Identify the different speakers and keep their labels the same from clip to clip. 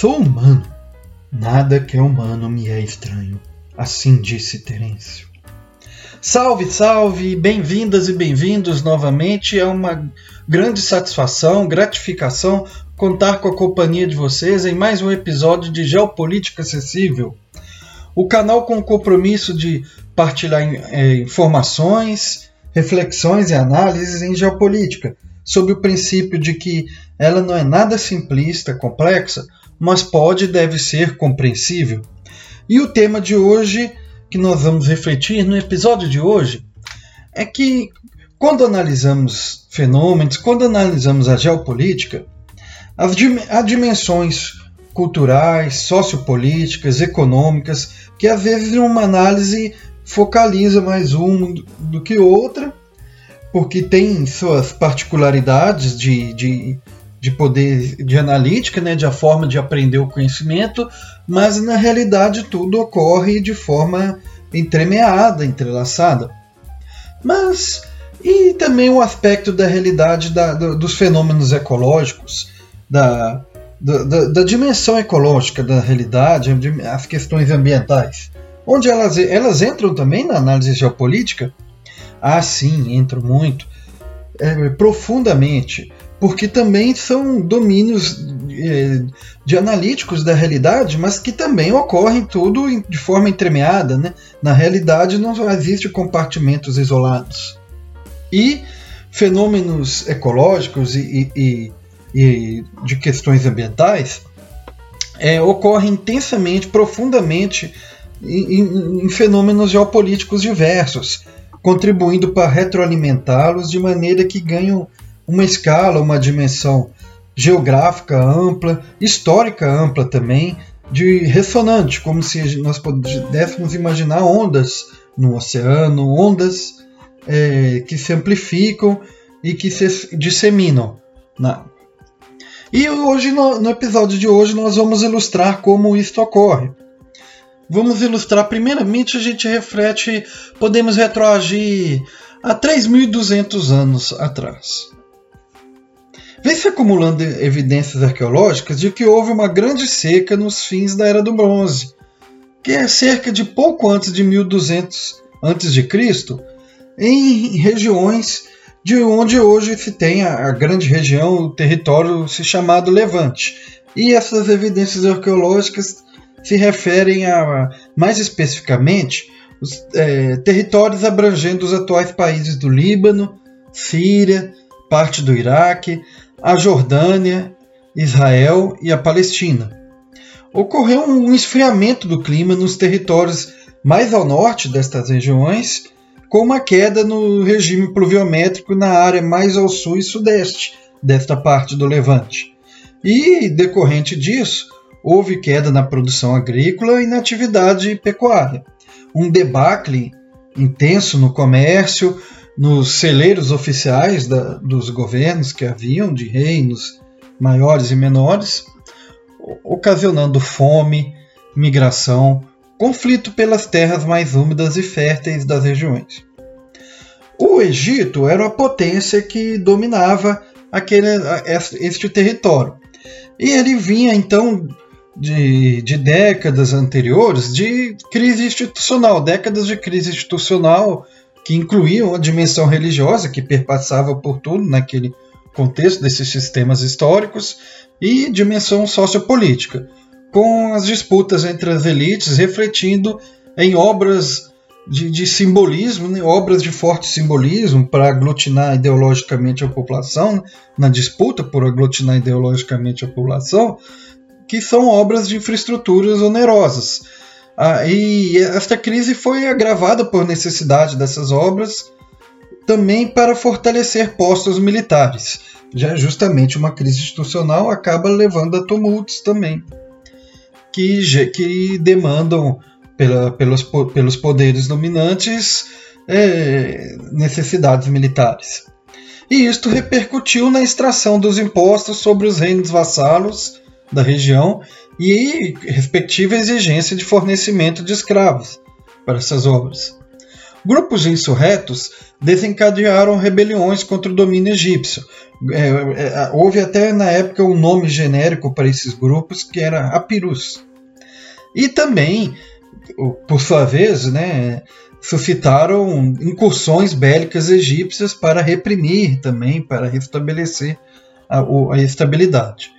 Speaker 1: Sou humano. Nada que é humano me é estranho. Assim disse Terêncio. Salve, salve! Bem-vindas e bem-vindos novamente. É uma grande satisfação, gratificação contar com a companhia de vocês em mais um episódio de Geopolítica Acessível. O canal com o compromisso de partilhar é, informações, reflexões e análises em geopolítica, sob o princípio de que ela não é nada simplista, complexa, mas pode e deve ser compreensível. E o tema de hoje, que nós vamos refletir no episódio de hoje, é que quando analisamos fenômenos, quando analisamos a geopolítica, as dimensões culturais, sociopolíticas, econômicas, que às vezes uma análise focaliza mais uma do que outra, porque tem suas particularidades de, de de poder de analítica, né, de a forma de aprender o conhecimento, mas na realidade tudo ocorre de forma entremeada, entrelaçada. Mas e também o aspecto da realidade da, dos fenômenos ecológicos, da, da, dimensão ecológica da realidade, as questões ambientais, onde elas, elas entram também na análise geopolítica? Ah, sim, entram muito, é, profundamente porque também são domínios é, de analíticos da realidade, mas que também ocorrem tudo de forma entremeada. Né? Na realidade, não existe compartimentos isolados. E fenômenos ecológicos e, e, e de questões ambientais é, ocorrem intensamente, profundamente em, em fenômenos geopolíticos diversos, contribuindo para retroalimentá-los de maneira que ganham uma escala, uma dimensão geográfica ampla, histórica ampla também, de ressonante, como se nós pudéssemos imaginar ondas no oceano, ondas é, que se amplificam e que se disseminam. Na... E hoje, no, no episódio de hoje, nós vamos ilustrar como isso ocorre. Vamos ilustrar, primeiramente, a gente reflete, podemos retroagir a 3.200 anos atrás. Vem se acumulando evidências arqueológicas de que houve uma grande seca nos fins da Era do Bronze, que é cerca de pouco antes de 1200 a.C., em regiões de onde hoje se tem a, grande região, o território se chamado Levante. E essas evidências arqueológicas se referem a, mais especificamente, os é, territórios abrangendo os atuais países do Líbano, Síria, parte do Iraque, a Jordânia, Israel e a Palestina. Ocorreu um esfriamento do clima nos territórios mais ao norte destas regiões, com uma queda no regime pluviométrico na área mais ao sul e sudeste desta parte do Levante. E, decorrente disso, houve queda na produção agrícola e na atividade pecuária. Um debacle intenso no comércio, nos celeiros oficiais da, dos governos que haviam, de reinos maiores e menores, ocasionando fome, migração, conflito pelas terras mais úmidas e férteis das regiões. O Egito era a potência que dominava aquele, este território. E ele vinha então de, de, décadas anteriores de crise institucional, décadas de crise institucional que incluíam a dimensão religiosa que perpassava por tudo naquele contexto desses sistemas históricos e dimensão sociopolítica, com as disputas entre as elites refletindo em obras de, de simbolismo, né, obras de forte simbolismo para aglutinar ideologicamente a população, na disputa por aglutinar ideologicamente a população, que são obras de infraestruturas onerosas ah, e esta crise foi agravada por necessidade dessas obras também para fortalecer postos militares. Já justamente uma crise institucional acaba levando a tumultos também, que, que demandam pela, pelos, pelos poderes dominantes é, necessidades militares. E isto repercutiu na extração dos impostos sobre os reinos vassalos da região e respectiva exigência de fornecimento de escravos para essas obras. grupos insurretos desencadearam rebeliões contra o domínio egípcio. É, é, houve até na época um nome genérico para esses grupos que era Apirus. E também, por sua vez, né, suscitaram incursões bélicas egípcias para reprimir também, para restabelecer a, a estabilidade.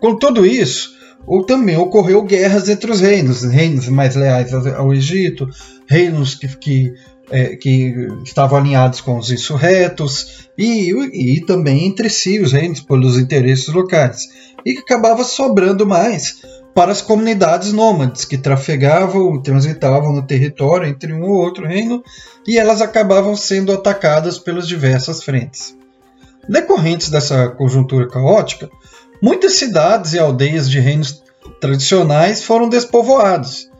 Speaker 1: Com tudo isso, ou também ocorreu guerras entre os reinos, reinos mais leais ao Egito, reinos que, que, é, que estavam alinhados com os insurretos, e, e também entre si, os reinos, pelos interesses locais, e que acabava sobrando mais para as comunidades nômades que trafegavam, transitavam no território entre um ou outro reino, e elas acabavam sendo atacadas pelas diversas frentes. Decorrentes dessa conjuntura caótica, Muitas cidades e aldeias de reinos tradicionais foram despovoadas,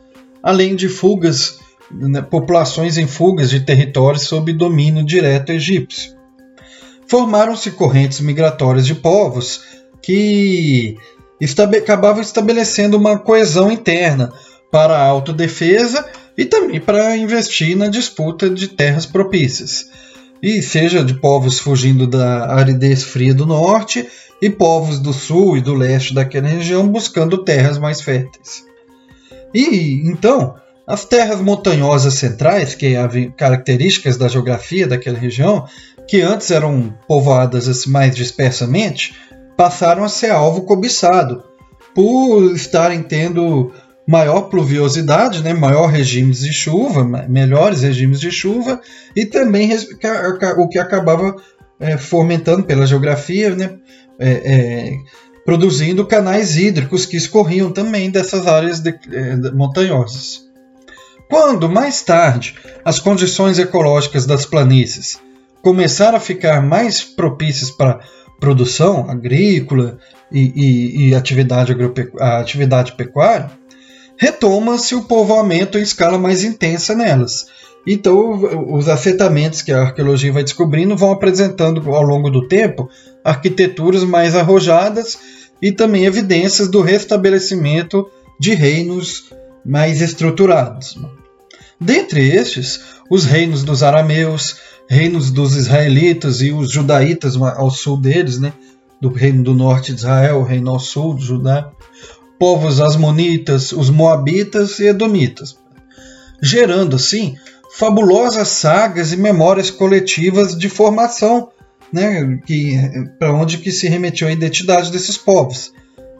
Speaker 1: além de fugas, né, populações em fugas de territórios sob domínio direto egípcio. Formaram-se correntes migratórias de povos que estabe acabavam estabelecendo uma coesão interna para a autodefesa e também para investir na disputa de terras propícias. E seja de povos fugindo da aridez fria do norte e povos do sul e do leste daquela região buscando terras mais férteis. E então, as terras montanhosas centrais, que havia características da geografia daquela região, que antes eram povoadas assim, mais dispersamente, passaram a ser alvo cobiçado por estarem tendo maior pluviosidade, né, maior regimes de chuva, melhores regimes de chuva e também o que acabava é, fomentando pela geografia, né, é, é, produzindo canais hídricos que escorriam também dessas áreas de, é, montanhosas. Quando, mais tarde, as condições ecológicas das planícies começaram a ficar mais propícias para produção agrícola e, e, e atividade, atividade pecuária, retoma-se o povoamento em escala mais intensa nelas. Então, os afetamentos que a arqueologia vai descobrindo vão apresentando ao longo do tempo arquiteturas mais arrojadas e também evidências do restabelecimento de reinos mais estruturados. Dentre estes, os reinos dos arameus, reinos dos israelitas e os judaítas ao sul deles, né, do reino do norte de Israel, o reino ao sul de Judá, povos asmonitas, os moabitas e edomitas, gerando assim fabulosas sagas e memórias coletivas de formação né, para onde que se remeteu a identidade desses povos,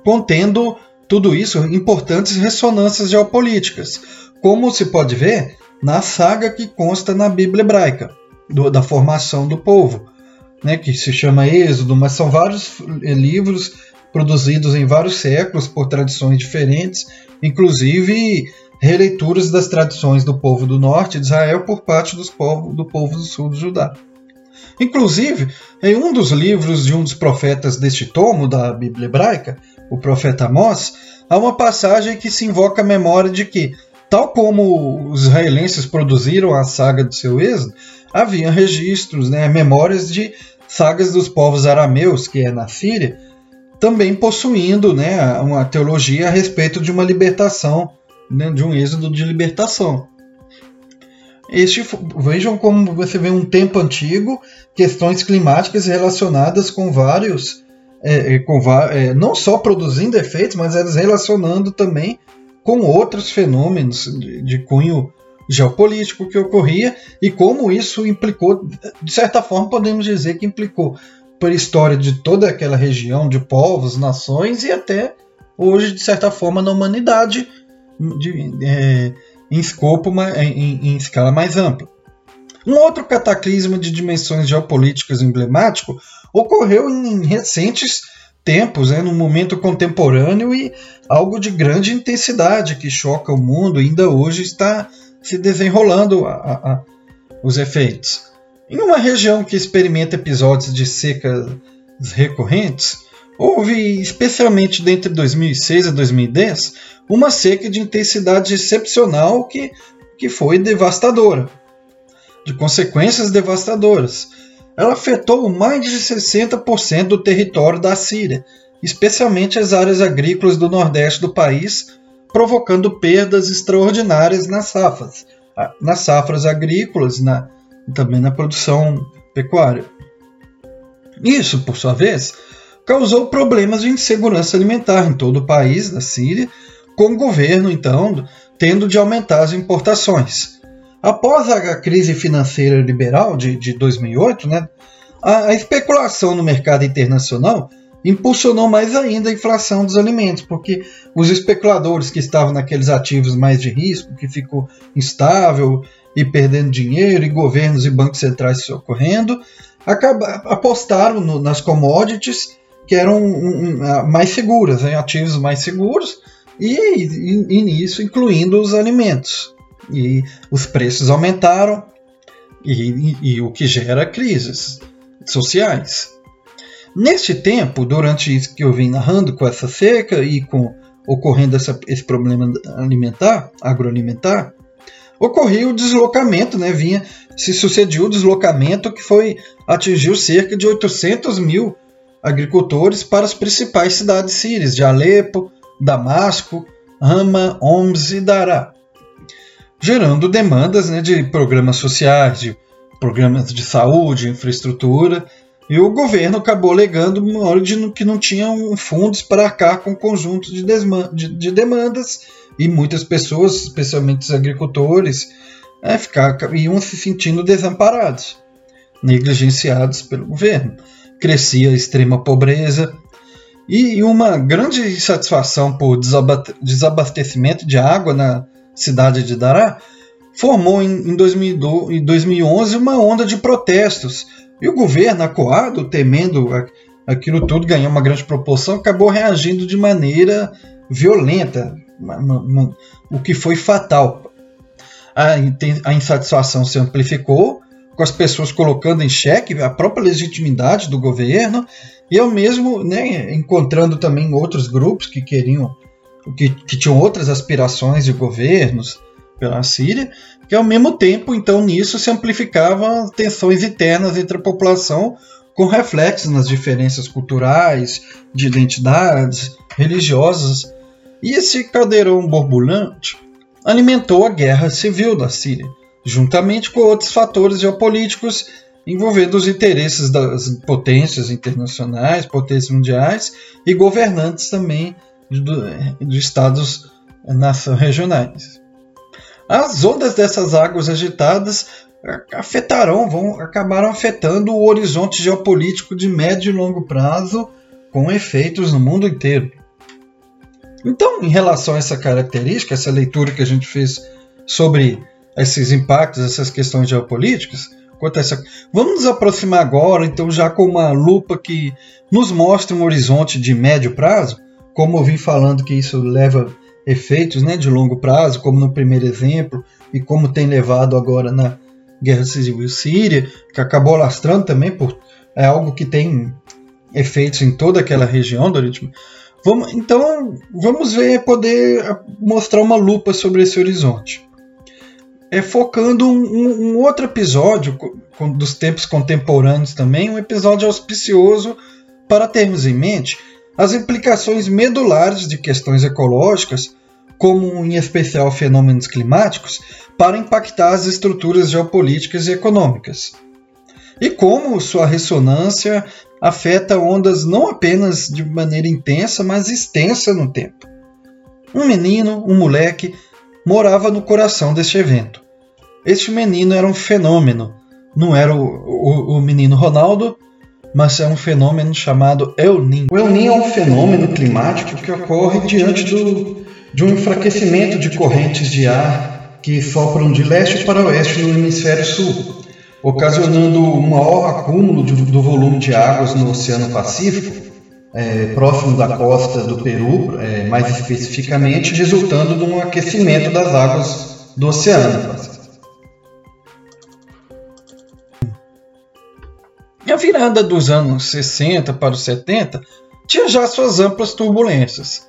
Speaker 1: contendo tudo isso importantes ressonâncias geopolíticas, como se pode ver na saga que consta na Bíblia hebraica do, da formação do povo, né, que se chama Êxodo, mas são vários livros produzidos em vários séculos por tradições diferentes, inclusive releituras das tradições do povo do norte de Israel por parte dos povos, do povo do sul de Judá. Inclusive, em um dos livros de um dos profetas deste tomo da Bíblia hebraica, o profeta Amós, há uma passagem que se invoca a memória de que, tal como os israelenses produziram a saga do seu êxodo, havia registros, né, memórias de sagas dos povos arameus, que é na Síria, também possuindo né, uma teologia a respeito de uma libertação, né, de um êxodo de libertação. Este, vejam como você vê um tempo antigo, questões climáticas relacionadas com vários, é, é com, é, não só produzindo efeitos, mas elas relacionando também com outros fenômenos de, de cunho geopolítico que ocorria e como isso implicou, de certa forma, podemos dizer que implicou para a história de toda aquela região, de povos, nações e até hoje, de certa forma, na humanidade. De, é, em escopo, em, em escala mais ampla. Um outro cataclismo de dimensões geopolíticas emblemático ocorreu em recentes tempos, né, no momento contemporâneo e algo de grande intensidade que choca o mundo ainda hoje está se desenrolando a, a, os efeitos. Em uma região que experimenta episódios de secas recorrentes, houve, especialmente dentre 2006 a 2010, uma seca de intensidade excepcional que, que foi devastadora, de consequências devastadoras. Ela afetou mais de 60% do território da Síria, especialmente as áreas agrícolas do nordeste do país, provocando perdas extraordinárias nas safras, nas safras agrícolas, na, também na produção pecuária. Isso, por sua vez, causou problemas de insegurança alimentar em todo o país da Síria, com o governo, então, tendo de aumentar as importações. Após a crise financeira liberal de, de 2008, né, a, a especulação no mercado internacional impulsionou mais ainda a inflação dos alimentos, porque os especuladores que estavam naqueles ativos mais de risco, que ficou instável e perdendo dinheiro, e governos e bancos centrais socorrendo, apostaram no, nas commodities que eram um, um, mais seguras, em ativos mais seguros, e, e, e nisso incluindo os alimentos. E os preços aumentaram, e, e o que gera crises sociais. Neste tempo, durante isso que eu vim narrando com essa seca e com ocorrendo essa, esse problema alimentar, agroalimentar, ocorreu o deslocamento, né? Vinha, se sucedeu o deslocamento que foi atingiu cerca de 800 mil agricultores para as principais cidades sírias de Alepo, Damasco, Hama, Homs e Dará, gerando demandas né, de programas sociais, de programas de saúde, infraestrutura e o governo acabou alegando de que não tinham fundos para arcar com o conjunto de, de demandas e muitas pessoas, especialmente os agricultores, é, ficar, iam se sentindo desamparados, negligenciados pelo governo. Crescia a extrema pobreza e uma grande insatisfação por desabastecimento de água na cidade de Dará formou em 2011 uma onda de protestos e o governo, acuado, temendo aquilo tudo ganhar uma grande proporção, acabou reagindo de maneira violenta, o que foi fatal. A insatisfação se amplificou, com as pessoas colocando em xeque a própria legitimidade do governo e ao mesmo né, encontrando também outros grupos que queriam que, que tinham outras aspirações de governos pela Síria que ao mesmo tempo, então, nisso se amplificavam tensões internas entre a população, com reflexos nas diferenças culturais, de identidades, religiosas. E esse caldeirão borbulhante alimentou a guerra civil da Síria, juntamente com outros fatores geopolíticos envolvendo os interesses das potências internacionais, potências mundiais e governantes também de, estados nação regionais. As ondas dessas águas agitadas afetarão, vão acabaram afetando o horizonte geopolítico de médio e longo prazo, com efeitos no mundo inteiro. Então, em relação a essa característica, essa leitura que a gente fez sobre esses impactos, essas questões geopolíticas, essa... vamos nos aproximar agora, então, já com uma lupa que nos mostre um horizonte de médio prazo, como eu vim falando que isso leva efeitos né, de longo prazo, como no primeiro exemplo, e como tem levado agora na Guerra Civil Síria, que acabou lastrando também, por, é algo que tem efeitos em toda aquela região do Oriente Vamos, então, vamos ver, poder mostrar uma lupa sobre esse horizonte. É focando um, um outro episódio com, dos tempos contemporâneos também, um episódio auspicioso para termos em mente as implicações medulares de questões ecológicas, como em especial fenômenos climáticos, para impactar as estruturas geopolíticas e econômicas. E como sua ressonância afeta ondas não apenas de maneira intensa, mas extensa no tempo. Um menino, um moleque, morava no coração deste evento. Este menino era um fenômeno. Não era o, o, o menino Ronaldo, mas é um fenômeno chamado El Niño. O El Niño é um fenômeno climático que ocorre diante do, de um enfraquecimento de correntes de ar que sopram de leste para oeste no hemisfério sul, ocasionando um maior acúmulo de, do volume de águas no Oceano Pacífico, é, próximo da costa do Peru, é, mais especificamente, resultando num aquecimento das águas do oceano. a virada dos anos 60 para os 70 tinha já suas amplas turbulências.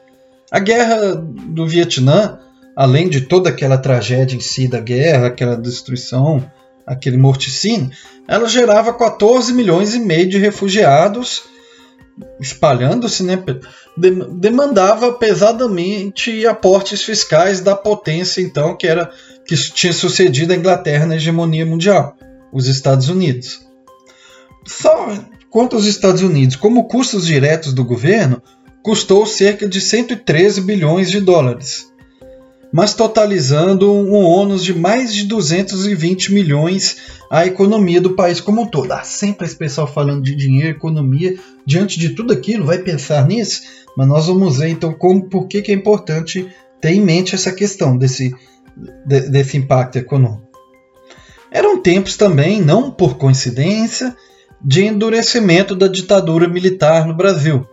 Speaker 1: A guerra do Vietnã, além de toda aquela tragédia em si da guerra, aquela destruição, aquele morticínio, ela gerava 14 milhões e meio de refugiados espalhando-se, né, demandava pesadamente aportes fiscais da potência então que era que tinha sucedido a Inglaterra na hegemonia mundial, os Estados Unidos. Só quanto aos Estados Unidos, como custos diretos do governo, custou cerca de 113 bilhões de dólares, mas totalizando um ônus de mais de 220 milhões à economia do país como um todo. Sempre esse pessoal falando de dinheiro, economia, diante de tudo aquilo, vai pensar nisso? Mas nós vamos ver então como, por que, que é importante ter em mente essa questão desse, de, desse impacto econômico. Eram tempos também, não por coincidência, de endurecimento da ditadura militar no Brasil,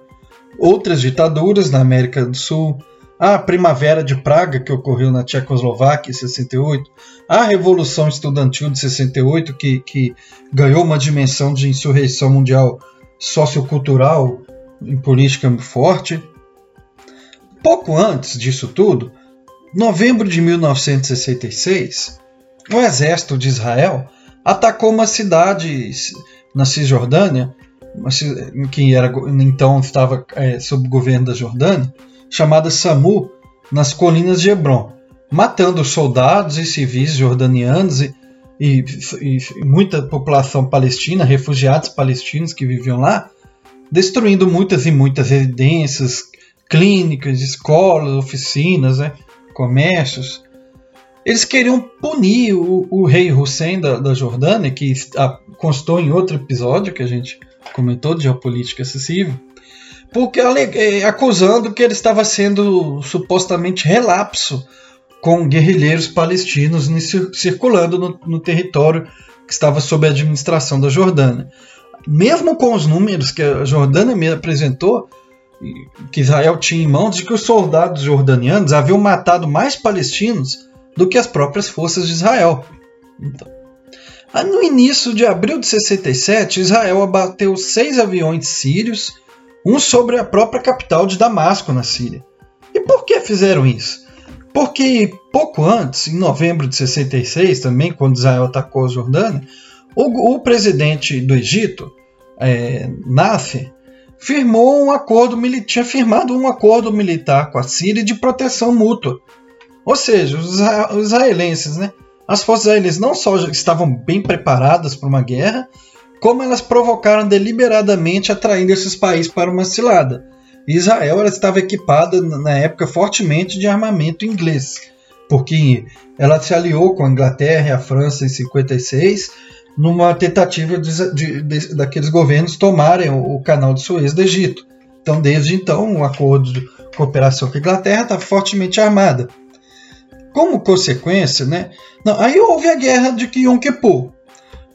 Speaker 1: outras ditaduras na América do Sul, a Primavera de Praga, que ocorreu na Tchecoslováquia em 68, a Revolução Estudantil de 68, que, que ganhou uma dimensão de insurreição mundial sociocultural e política forte. Pouco antes disso tudo, novembro de 1966, o exército de Israel atacou uma cidade na Cisjordânia que era, então estava é, sob o governo da Jordânia, chamada Samu, nas colinas de Hebron, matando soldados e civis jordanianos e, e, e muita população palestina, refugiados palestinos que viviam lá, destruindo muitas e muitas residências, clínicas, escolas, oficinas, né, comércios. Eles queriam punir o, o rei Hussein da, da Jordânia, que constou em outro episódio que a gente comentou de geopolítica acessível, porque é, acusando que ele estava sendo supostamente relapso com guerrilheiros palestinos circulando no, no território que estava sob a administração da Jordânia. Mesmo com os números que a Jordânia me apresentou, que Israel tinha em mãos, de que os soldados jordanianos haviam matado mais palestinos do que as próprias forças de Israel. Então, no início de abril de 67, Israel abateu seis aviões sírios, um sobre a própria capital de Damasco, na Síria. E por que fizeram isso? Porque pouco antes, em novembro de 66, também, quando Israel atacou a Jordânia, o, o presidente do Egito, é, Nasser, firmou um acordo tinha firmado um acordo militar com a Síria de proteção mútua. Ou seja, os, israelenses, né, as forças israelenses não só estavam bem preparadas para uma guerra, como elas provocaram deliberadamente atraindo esses países para uma cilada. Israel estava equipada na época fortemente de armamento inglês, porque ela se aliou com a Inglaterra e a França em 56 numa tentativa de, de, de, daqueles governos tomarem o, o, canal de Suez do Egito. Então, desde então, o um acordo de cooperação com a Inglaterra está fortemente armada. Como consequência, né? Não, aí houve a guerra de Yom Kippur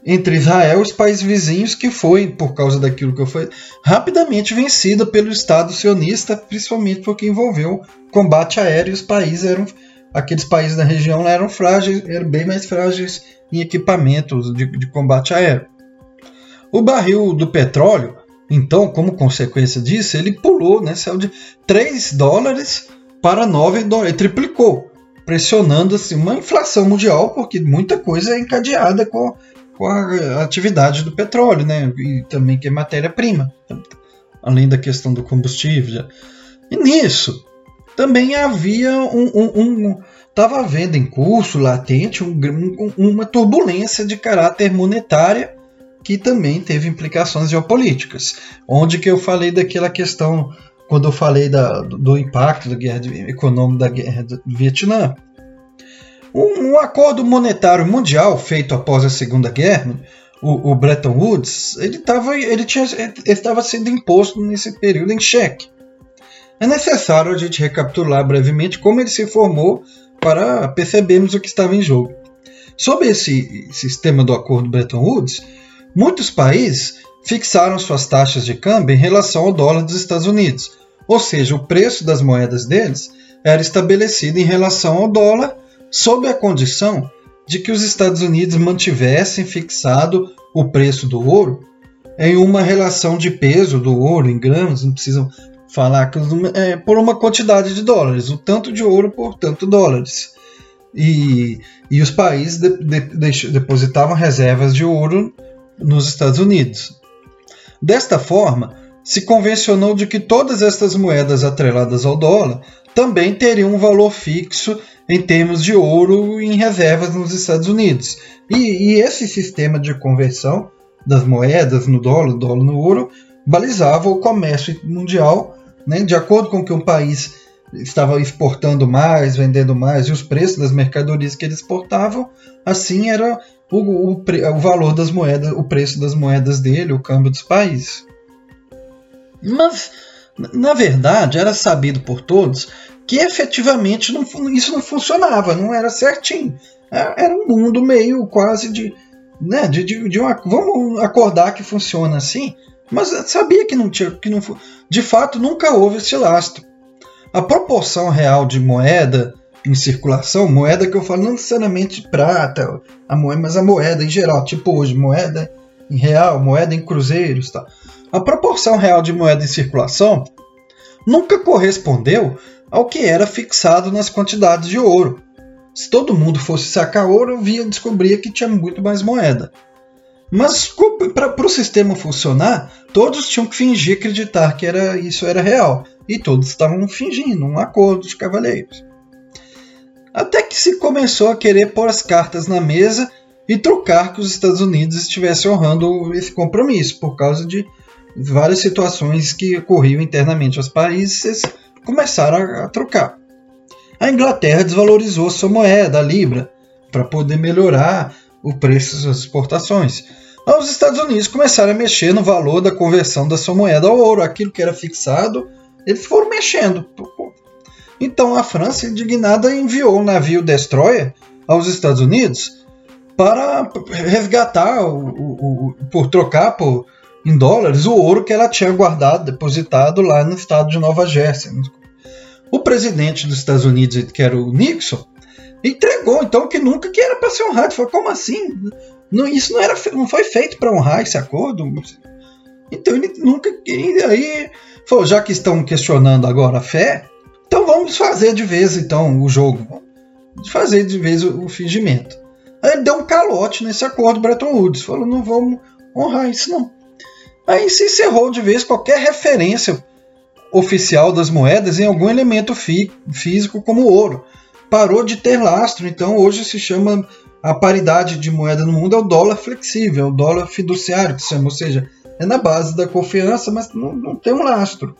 Speaker 1: entre Israel e os países vizinhos, que foi, por causa daquilo que foi, rapidamente vencida pelo Estado sionista, principalmente porque envolveu combate aéreo. Os países eram, aqueles países da região eram frágeis, eram bem mais frágeis em equipamentos de, de combate aéreo. O barril do petróleo, então, como consequência disso, ele pulou, né, saiu de 3 dólares para 9 dólares, triplicou pressionando assim, uma inflação mundial, porque muita coisa é encadeada com, com a atividade do petróleo, né? E também que é matéria-prima, além da questão do combustível. E nisso também havia um, um, um estava havendo em curso latente um, uma turbulência de caráter monetária que também teve implicações geopolíticas, onde que eu falei daquela questão quando eu falei da, do impacto da guerra econômica da guerra do Vietnã. Um, acordo monetário mundial feito após a Segunda Guerra, o, o Bretton Woods, ele estava ele ele estava sendo imposto nesse período em xeque. É necessário a gente recapitular brevemente como ele se formou para percebermos o que estava em jogo. Sob esse sistema do acordo Bretton Woods, muitos países fixaram suas taxas de câmbio em relação ao dólar dos Estados Unidos, ou seja, o preço das moedas deles era estabelecido em relação ao dólar, sob a condição de que os Estados Unidos mantivessem fixado o preço do ouro em uma relação de peso do ouro em gramas, não precisam falar é, por uma quantidade de dólares, o tanto de ouro por tanto dólares. E, e os países de, de, de, depositavam reservas de ouro nos Estados Unidos. Desta forma, se convencionou de que todas estas moedas atreladas ao dólar também teriam um valor fixo em termos de ouro em reservas nos Estados Unidos. E, e esse sistema de conversão das moedas no dólar, dólar no ouro, balizava o comércio mundial, né, de acordo com que um país estava exportando mais, vendendo mais, e os preços das mercadorias que eles exportavam, assim era o, o, o valor das moedas, o preço das moedas dele, o câmbio dos países. Mas, na verdade, era sabido por todos que efetivamente não, isso não funcionava, não era certinho. É, era um mundo meio quase de. Né, de, de, de uma, vamos acordar que funciona assim, mas sabia que não tinha. Que não, de fato, nunca houve esse lastro. A proporção real de moeda em circulação, moeda que eu falo não necessariamente prata, a moeda, mas a moeda em geral, tipo hoje, moeda em real, moeda em cruzeiros, tá? A proporção real de moeda em circulação nunca correspondeu ao que era fixado nas quantidades de ouro. Se todo mundo fosse sacar ouro, via descobria que tinha muito mais moeda. Mas para o sistema funcionar, todos tinham que fingir acreditar que era, isso era real. E todos estavam fingindo, um acordo de cavaleiros. Até que se começou a querer pôr as cartas na mesa e trocar que os Estados Unidos estivessem honrando esse compromisso, por causa de várias situações que ocorriam internamente aos países começaram a, a trocar. A Inglaterra desvalorizou sua moeda, a libra, para poder melhorar o preço das exportações. Os Estados Unidos começaram a mexer no valor da conversão da sua moeda ao ouro, aquilo que era fixado, eles foram mexendo. Então a França, indignada, enviou um navio destroyer aos Estados Unidos para resgatar, o, o, o, por trocar por em dólares o ouro que ela tinha guardado, depositado lá no estado de Nova Jersey. O presidente dos Estados Unidos, que era o Nixon, entregou então que nunca que era para ser honrado. Falou, como assim? Não, isso não, era, não foi feito para honrar esse acordo. Então ele nunca. Aí, falou, já que estão questionando agora a fé, então vamos fazer de vez então o jogo. Vamos fazer de vez o, o fingimento. Aí ele deu um calote nesse acordo Bretton Woods. Falou, não vamos honrar isso não. Aí se encerrou de vez qualquer referência oficial das moedas em algum elemento fí físico como ouro. Parou de ter lastro, então hoje se chama a paridade de moeda no mundo é o dólar flexível, é o dólar fiduciário que se chama, ou seja, é na base da confiança, mas não, não tem um lastro.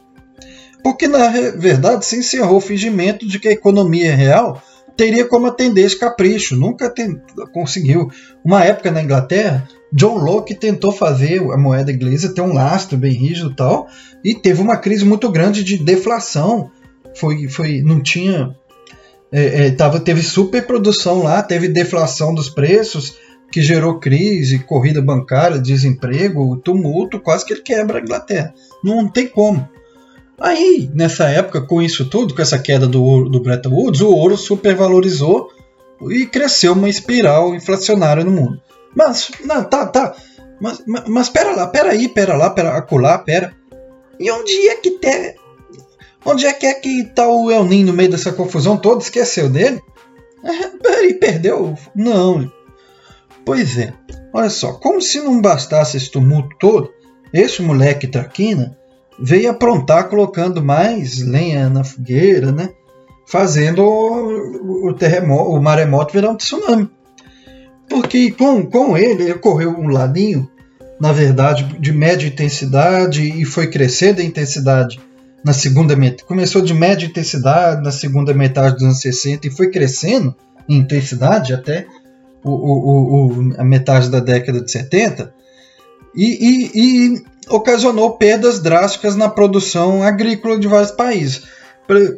Speaker 1: Porque na verdade se encerrou o fingimento de que a economia real teria como atender esse capricho, nunca tem, conseguiu. Uma época na Inglaterra, John Locke tentou fazer a moeda inglesa ter um lastro bem rígido e tal, e teve uma crise muito grande de deflação. Foi, foi, não tinha, é, é, tava, teve superprodução lá, teve deflação dos preços, que gerou crise, corrida bancária, desemprego, tumulto, quase que ele quebra a Inglaterra. Não tem como. Aí, nessa época, com isso tudo, com essa queda do, do Bretton Woods, o ouro supervalorizou e cresceu uma espiral inflacionária no mundo. Mas, não, tá, tá. Mas, mas, mas pera lá, pera aí, pera lá, pera acolá, pera. E onde é que tem. Onde é que é que tá o El no meio dessa confusão toda? Esqueceu dele? É, e perdeu? Não. Pois é. Olha só, como se não bastasse esse tumulto todo, esse moleque traquina veio aprontar colocando mais lenha na fogueira, né? Fazendo o, o terremoto, o maremoto virar um tsunami. Porque com, com ele ocorreu um ladinho, na verdade, de média intensidade e foi crescendo a intensidade na segunda metade. Começou de média intensidade na segunda metade dos anos 60 e foi crescendo em intensidade até o, o, o, a metade da década de 70 e, e, e ocasionou perdas drásticas na produção agrícola de vários países.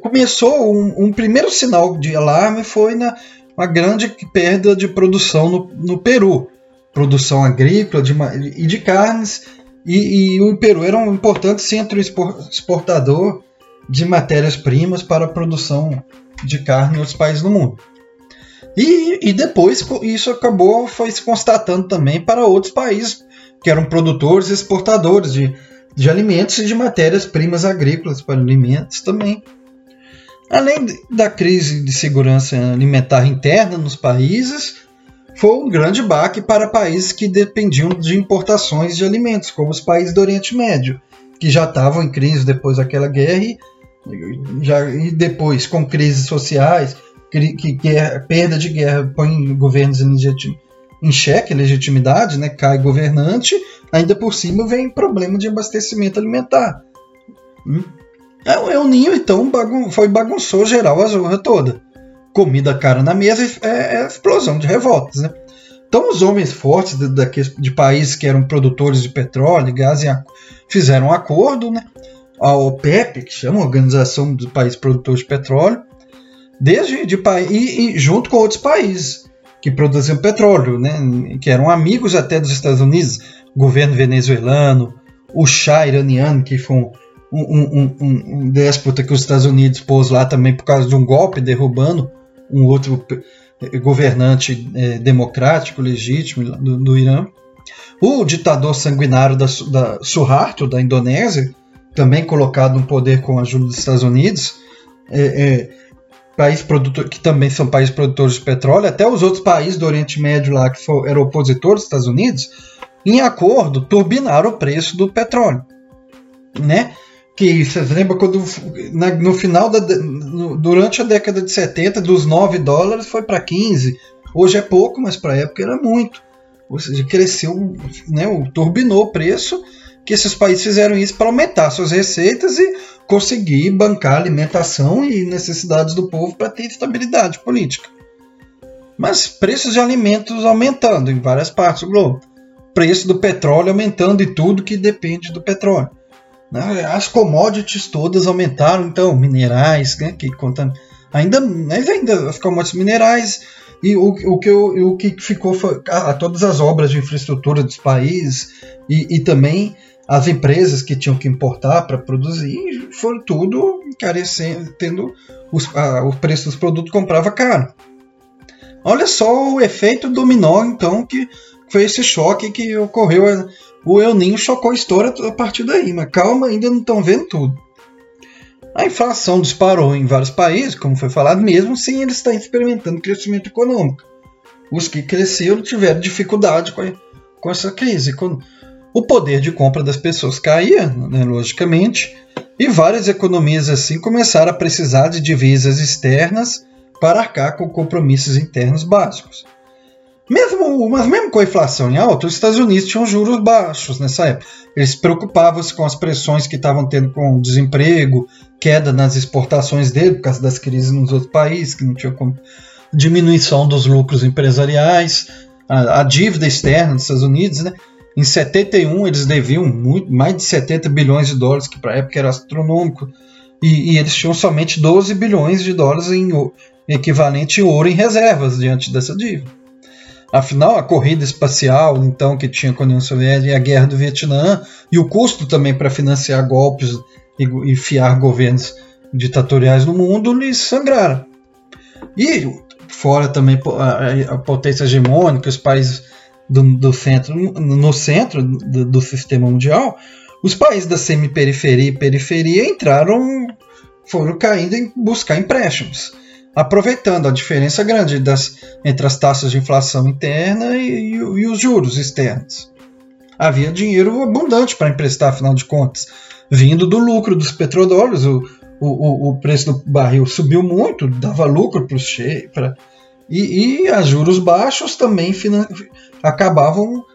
Speaker 1: Começou um, um primeiro sinal de alarme foi na uma grande perda de produção no, no Peru, produção agrícola de, e de carnes, e, e, o Peru era um importante centro exportador de matérias-primas para a produção de carne em outros países do mundo. E, e, depois isso acabou foi se constatando também para outros países que eram produtores e exportadores de, de alimentos e de matérias-primas agrícolas para alimentos também. Além da crise de segurança alimentar interna nos países, foi um grande baque para países que dependiam de importações de alimentos, como os países do Oriente Médio, que já estavam em crise depois daquela guerra e, já, e depois com crises sociais, que guerra, perda de guerra põe governos em, xeque, legitimidade, né? cai governante, ainda por cima vem problema de abastecimento alimentar. É, o Ninho, então, bagun foi bagunçou geral a zorra toda. Comida cara na mesa é, é explosão de revoltas, né? Então, os homens fortes de, de, de, países que eram produtores de petróleo, gás, fizeram um acordo, né? A OPEP, que chama a Organização dos Países Produtores de Petróleo, desde de e, e junto com outros países que produziam petróleo, né? Que eram amigos até dos Estados Unidos, governo venezuelano, o Shah iraniano, que foi um, um, um, um, déspota que os Estados Unidos pôs lá também por causa de um golpe, derrubando um outro governante é, democrático, legítimo do, do, Irã. O ditador sanguinário da, da Suharto, da Indonésia, também colocado no poder com a ajuda dos Estados Unidos, é, é, país produtor, que também são países produtores de petróleo, até os outros países do Oriente Médio lá que for, eram opositores dos Estados Unidos, em acordo, turbinaram o preço do petróleo. Né? Que vocês lembram quando na, no final da no, durante a década de 70 dos 9 dólares foi para 15 hoje é pouco mas para a época era muito. Ou seja cresceu né o turbinou o preço que esses países fizeram isso para aumentar suas receitas e conseguir bancar alimentação e necessidades do povo para ter estabilidade política. Mas preços de alimentos aumentando em várias partes do globo. Preço do petróleo aumentando e tudo que depende do petróleo? As commodities todas aumentaram, então, minerais, né, que conta, ainda, mas ainda as commodities minerais e o, o, que, o, o que ficou foi a, todas as obras de infraestrutura dos países e, e também as empresas que tinham que importar para produzir foram tudo encarecendo, tendo os, a, o preço dos produtos comprava caro. Olha só o efeito dominó, então, que foi esse choque que ocorreu o El Ninho chocou a história a partir daí, mas calma, ainda não estão vendo tudo. A inflação disparou em vários países, como foi falado, mesmo sem eles estarem experimentando crescimento econômico. Os que cresceram tiveram dificuldade com, a, com essa crise. o poder de compra das pessoas caía, né, logicamente, e várias economias assim começaram a precisar de divisas externas para arcar com compromissos internos básicos. Mesmo, mas mesmo com a inflação em alta, os Estados Unidos tinham juros baixos nessa época. Eles se preocupavam-se com as pressões que estavam tendo com o desemprego, queda nas exportações dele por causa das crises nos outros países, que não tinha como diminuição dos lucros empresariais, a, a dívida externa dos Estados Unidos, né? Em 71 eles deviam muito, mais de 70 bilhões de dólares, que para a época era astronômico, e, e, eles tinham somente 12 bilhões de dólares em equivalente em ouro em reservas diante dessa dívida. Afinal, a corrida espacial, então, que tinha com a União Soviética e a guerra do Vietnã, e o custo também para financiar golpes e enfiar governos ditatoriais no mundo, lhes sangraram. E fora também a, a potência hegemônica, os países do, do centro, no centro do, do, sistema mundial, os países da semi-periferia e periferia entraram, foram caindo em buscar empréstimos aproveitando a diferença grande das, entre as taxas de inflação interna e, e, e os juros externos. Havia dinheiro abundante para emprestar, afinal de contas, vindo do lucro dos petrodólares. O, o, o preço do barril subiu muito, dava lucro para os cheios. E, e as juros baixos também acabavam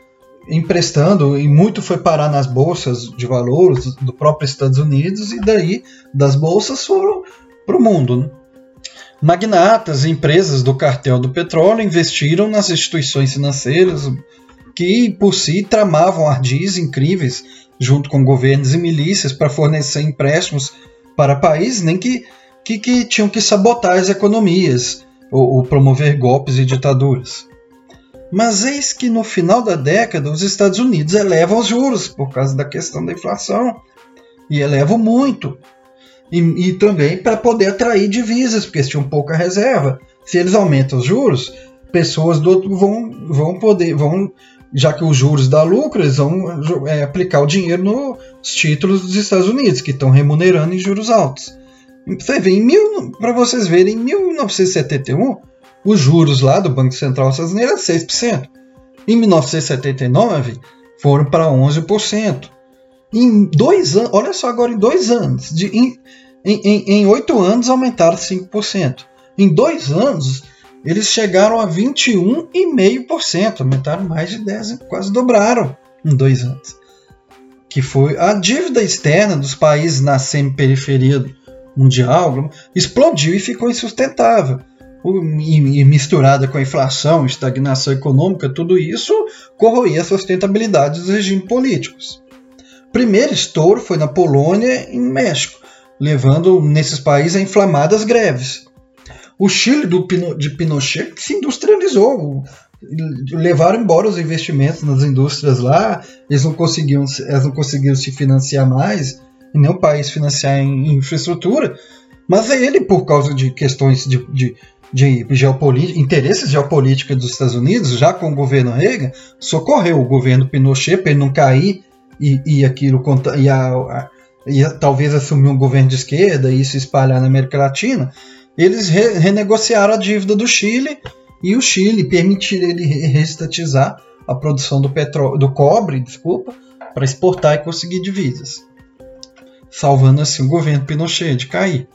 Speaker 1: emprestando, e muito foi parar nas bolsas de valores do próprio Estados Unidos, e daí das bolsas foram para o mundo. Né? Magnatas e empresas do cartel do petróleo investiram nas instituições financeiras que, por si, tramavam ardis incríveis junto com governos e milícias para fornecer empréstimos para países nem que, que, que tinham que sabotar as economias ou, ou promover golpes e ditaduras. Mas eis que no final da década os Estados Unidos elevam os juros por causa da questão da inflação. E elevam muito e, e também para poder atrair divisas, porque eles tinham pouca reserva. Se eles aumentam os juros, pessoas do outro vão, vão poder, vão, já que os juros dá lucro, eles vão é, aplicar o dinheiro nos títulos dos Estados Unidos, que estão remunerando em juros altos. Você vê, para vocês verem, em 1971, os juros lá do Banco Central Unidos eram 6%. Em 1979, foram para 11%. Em dois anos, olha só agora, em dois anos, de, em, em, em oito anos aumentaram 5%. Em dois anos, eles chegaram a 21,5%, aumentaram mais de 10%, quase dobraram em dois anos. Que foi a dívida externa dos países na semi-periferia mundial explodiu e ficou insustentável. E misturada com a inflação, estagnação econômica, tudo isso corroía a sustentabilidade dos regimes políticos. Primeiro estouro foi na Polônia e no México, levando nesses países a inflamadas greves. O Chile do, de Pinochet se industrializou, levaram embora os investimentos nas indústrias lá, eles não conseguiam, não conseguiram se financiar mais, e nem o país financiar em infraestrutura, mas é ele, por causa de questões de, de, de geopolítica, interesses geopolíticos dos Estados Unidos, já com o governo Reagan, socorreu o governo Pinochet para ele não cair e, e aquilo e, a, a, e talvez assumir um governo de esquerda e se espalhar na América Latina. Eles re, renegociaram a dívida do Chile e o Chile permitiu ele reestatizar a produção do petróleo, do cobre, desculpa, para exportar e conseguir divisas salvando assim o governo Pinochet de cair.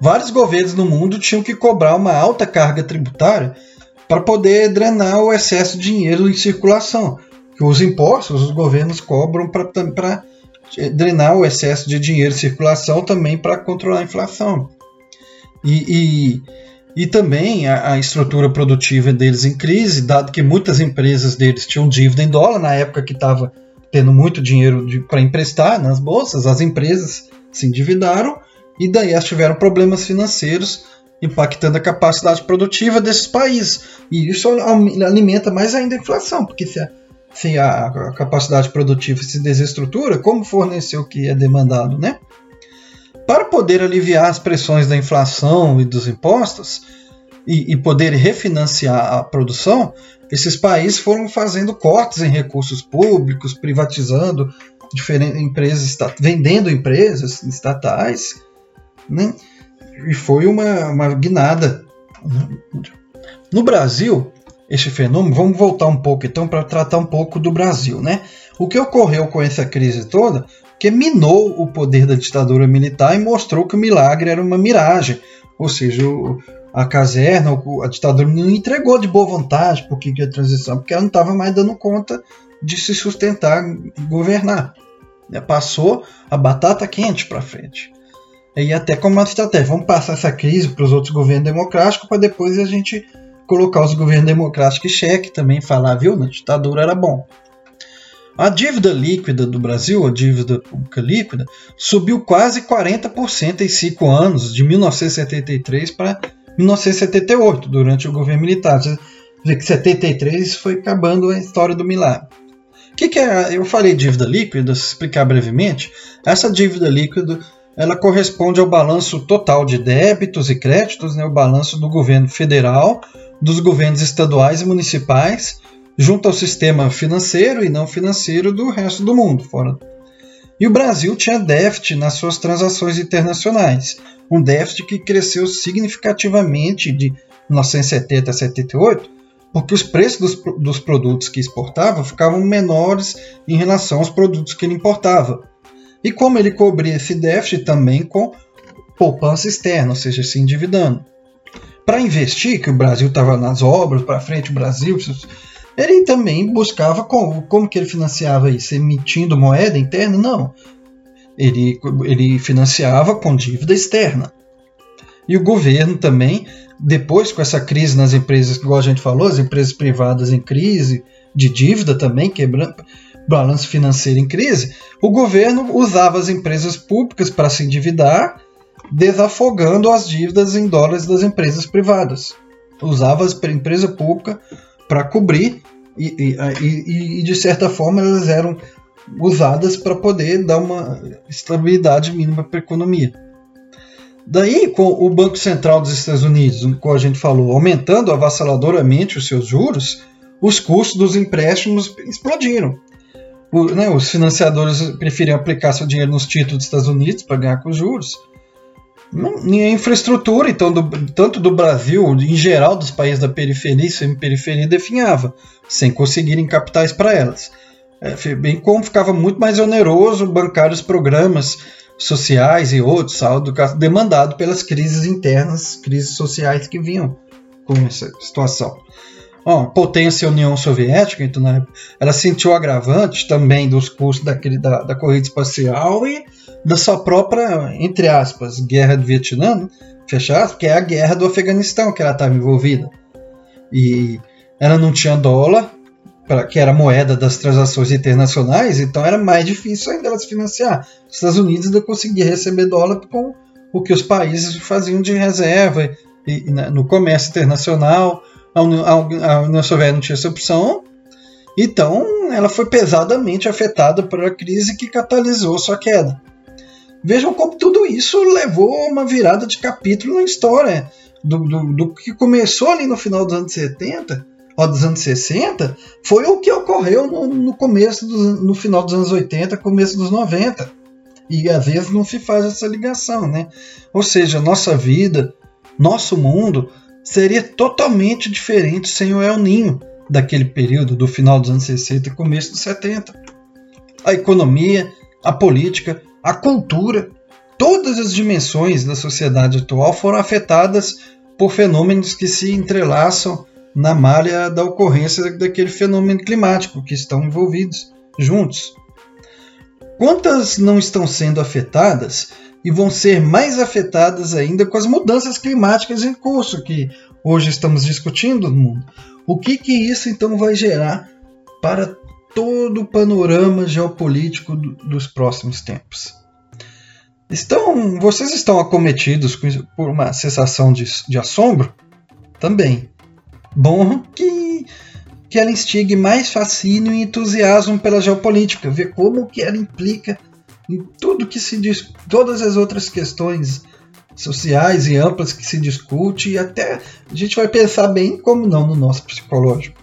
Speaker 1: Vários governos no mundo tinham que cobrar uma alta carga tributária para poder drenar o excesso de dinheiro em circulação. Os impostos os governos cobram para drenar o excesso de dinheiro em circulação também para controlar a inflação. E, e, e também a, a, estrutura produtiva deles em crise, dado que muitas empresas deles tinham dívida em dólar na época que estava tendo muito dinheiro para emprestar nas bolsas, as empresas se endividaram e daí elas tiveram problemas financeiros impactando a capacidade produtiva desses países. E isso alimenta mais ainda a inflação, porque se a, se a, a capacidade produtiva se desestrutura, como fornecer o que é demandado, né? Para poder aliviar as pressões da inflação e dos impostos e, e poder refinanciar a produção, esses países foram fazendo cortes em recursos públicos, privatizando diferentes empresas, vendendo empresas estatais, né? e foi uma, uma guinada. No Brasil, esse fenômeno, vamos voltar um pouco então para tratar um pouco do Brasil, né? O que ocorreu com essa crise toda, que minou o poder da ditadura militar e mostrou que o milagre era uma miragem, ou seja, o, a caserna, a ditadura não entregou de boa vontade por que a transição, porque ela não estava mais dando conta de se sustentar governar. Passou a batata quente para frente. E até como uma estratégia, vamos passar essa crise para os outros governos democráticos para depois a gente colocar os governos democráticos em xeque também, falar, viu, na ditadura era bom. A dívida líquida do Brasil, a dívida pública líquida, subiu quase 40% em 5 anos, de 1973 para 1978, durante o governo militar. Vê que 73 foi acabando a história do milagre. O que, que é? Eu falei dívida líquida, se explicar brevemente. Essa dívida líquida ela corresponde ao balanço total de débitos e créditos, né, o balanço do governo federal, dos governos estaduais e municipais, junto ao sistema financeiro e não financeiro do resto do mundo, fora. E o Brasil tinha déficit nas suas transações internacionais, um déficit que cresceu significativamente de 1970 a 78, porque os preços dos, dos produtos que exportava ficavam menores em relação aos produtos que ele importava. E como ele cobria esse déficit também com poupança externa, ou seja, se endividando. Para investir, que o Brasil estava nas obras, para frente o Brasil, ele também buscava como, como que ele financiava isso? Emitindo moeda interna? Não ele, ele financiava com dívida externa. E o governo também, depois com essa crise nas empresas, igual a gente falou, as empresas privadas em crise, de dívida também, quebrando balanço financeiro em crise, o governo usava as empresas públicas para se endividar, desafogando as dívidas em dólares das empresas privadas. Usava a empresa pública para cobrir e, e, e, de certa forma elas eram usadas para poder dar uma estabilidade mínima para a economia. Daí, com o Banco Central dos Estados Unidos, como a gente falou, aumentando avassaladoramente os seus juros, os custos dos empréstimos explodiram. O, né, os financiadores preferiam aplicar seu dinheiro nos títulos dos Estados Unidos para ganhar com os juros. E a infraestrutura, então, do, tanto do Brasil, em geral dos países da periferia e semi-periferia, definhava, sem conseguirem capitais para elas. é, bem como ficava muito mais oneroso bancar os programas sociais e outros, saldo demandado pelas crises internas, crises sociais que vinham com essa situação. Bom, potência União Soviética, então, ela sentiu agravante também dos custos daquele, da, da corrida espacial e da sua própria, entre aspas, guerra do Vietnã, fechar, que é a guerra do Afeganistão que ela estava envolvida. E ela não tinha dólar, que era moeda das transações internacionais, então era mais difícil ainda ela se financiar. Os Estados Unidos ainda conseguia receber dólar com o que os países faziam de reserva e, e, no comércio internacional. A União, a União Soviética não tinha essa opção, então ela foi pesadamente afetada por a crise que catalisou sua queda. Vejam como tudo isso levou a uma virada de capítulo na história. Do, do, do, que começou ali no final dos anos 70, ou dos anos 60, foi o que ocorreu no, no começo, no final dos anos 80, começo dos 90. E às vezes não se faz essa ligação, né? Ou seja, nossa vida, nosso mundo seria totalmente diferente sem o El Ninho daquele período, do final dos anos 60 e começo dos 70. A economia, a política, a cultura, todas as dimensões da sociedade atual foram afetadas por fenômenos que se entrelaçam na malha da ocorrência daquele fenômeno climático que estão envolvidos juntos. Quantas não estão sendo afetadas e vão ser mais afetadas ainda com as mudanças climáticas em curso que hoje estamos discutindo no mundo? O que, que isso então vai gerar para todo o panorama geopolítico do, dos próximos tempos. Estão, vocês estão acometidos por uma sensação de, de assombro? Também. Bom que, que ela instigue mais fascínio e entusiasmo pela geopolítica, ver como que ela implica em tudo que se diz, todas as outras questões sociais e amplas que se discute e até a gente vai pensar bem como não no nosso psicológico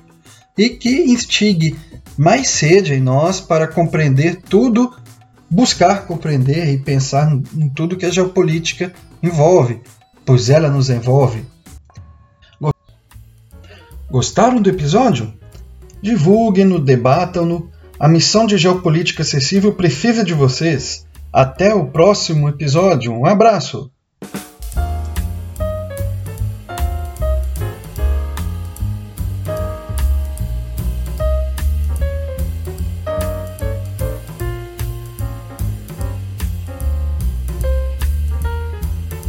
Speaker 1: e que instigue mais sede em nós para compreender tudo, buscar compreender e pensar em tudo que a geopolítica envolve, pois ela nos envolve. Gostaram do episódio? Divulguem-no, debatam-no. A missão de geopolítica acessível precisa de vocês. Até o próximo episódio. Um abraço!